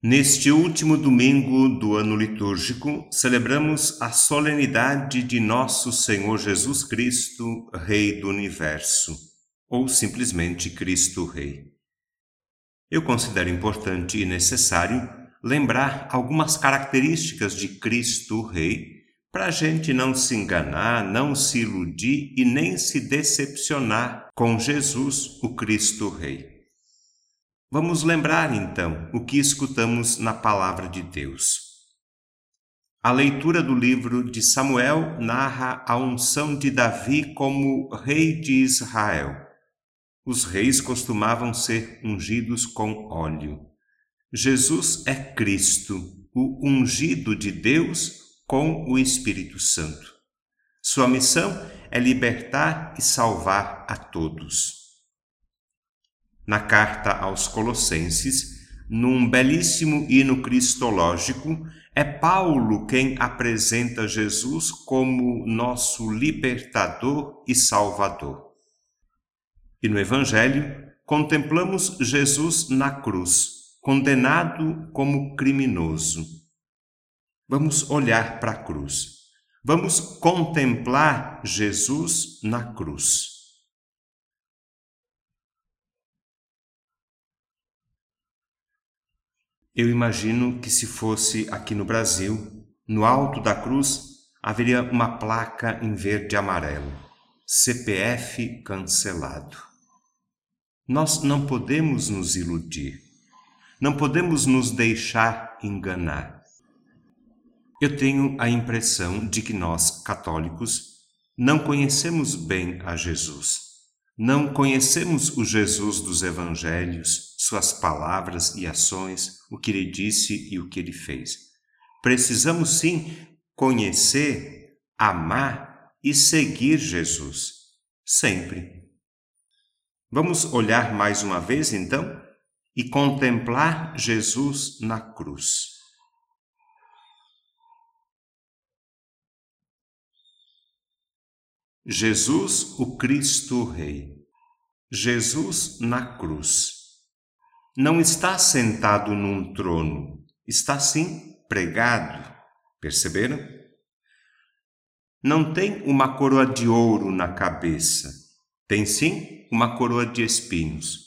Neste último domingo do ano litúrgico, celebramos a solenidade de Nosso Senhor Jesus Cristo, Rei do Universo, ou simplesmente Cristo Rei. Eu considero importante e necessário lembrar algumas características de Cristo Rei, para a gente não se enganar, não se iludir e nem se decepcionar com Jesus, o Cristo Rei. Vamos lembrar então o que escutamos na palavra de Deus. A leitura do livro de Samuel narra a unção de Davi como rei de Israel. Os reis costumavam ser ungidos com óleo. Jesus é Cristo, o ungido de Deus com o Espírito Santo. Sua missão é libertar e salvar a todos na carta aos Colossenses, num belíssimo hino cristológico, é Paulo quem apresenta Jesus como nosso libertador e salvador. E no Evangelho, contemplamos Jesus na cruz, condenado como criminoso. Vamos olhar para a cruz. Vamos contemplar Jesus na cruz. Eu imagino que se fosse aqui no Brasil, no alto da cruz haveria uma placa em verde e amarelo: CPF cancelado. Nós não podemos nos iludir, não podemos nos deixar enganar. Eu tenho a impressão de que nós, católicos, não conhecemos bem a Jesus. Não conhecemos o Jesus dos Evangelhos, suas palavras e ações, o que ele disse e o que ele fez. Precisamos sim conhecer, amar e seguir Jesus, sempre. Vamos olhar mais uma vez então e contemplar Jesus na cruz. Jesus, o Cristo Rei. Jesus na cruz. Não está sentado num trono, está sim pregado. Perceberam? Não tem uma coroa de ouro na cabeça, tem sim uma coroa de espinhos.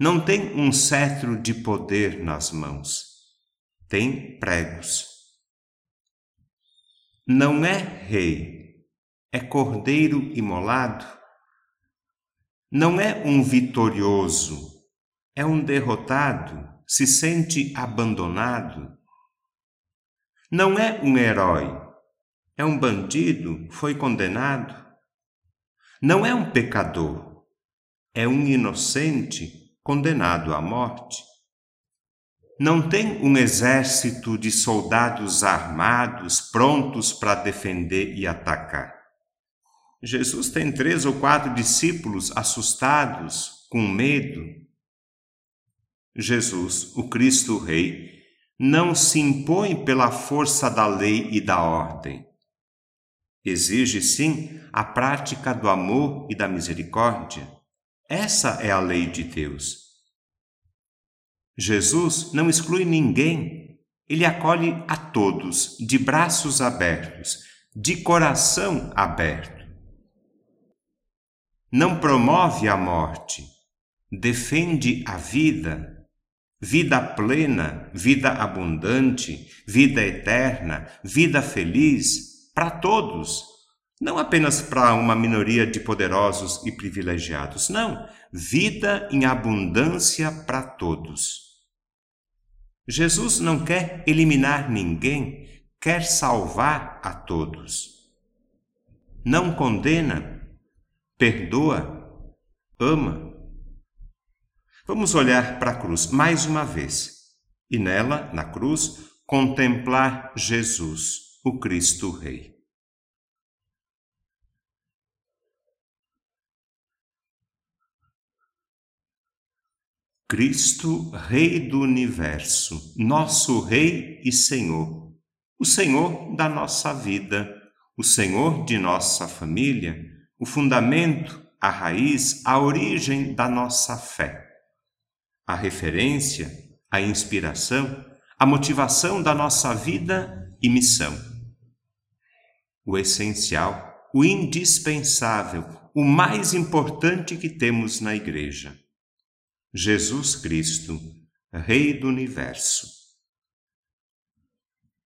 Não tem um cetro de poder nas mãos, tem pregos. Não é rei, é cordeiro imolado? Não é um vitorioso, é um derrotado, se sente abandonado? Não é um herói, é um bandido, foi condenado? Não é um pecador, é um inocente condenado à morte? Não tem um exército de soldados armados prontos para defender e atacar. Jesus tem três ou quatro discípulos assustados, com medo. Jesus, o Cristo Rei, não se impõe pela força da lei e da ordem. Exige, sim, a prática do amor e da misericórdia. Essa é a lei de Deus. Jesus não exclui ninguém, ele acolhe a todos de braços abertos, de coração aberto não promove a morte, defende a vida, vida plena, vida abundante, vida eterna, vida feliz para todos, não apenas para uma minoria de poderosos e privilegiados, não, vida em abundância para todos. Jesus não quer eliminar ninguém, quer salvar a todos. Não condena, perdoa, ama. Vamos olhar para a cruz mais uma vez e nela, na cruz, contemplar Jesus, o Cristo Rei. Cristo, Rei do Universo, nosso Rei e Senhor, o Senhor da nossa vida, o Senhor de nossa família o fundamento, a raiz, a origem da nossa fé. A referência, a inspiração, a motivação da nossa vida e missão. O essencial, o indispensável, o mais importante que temos na Igreja. Jesus Cristo, Rei do Universo.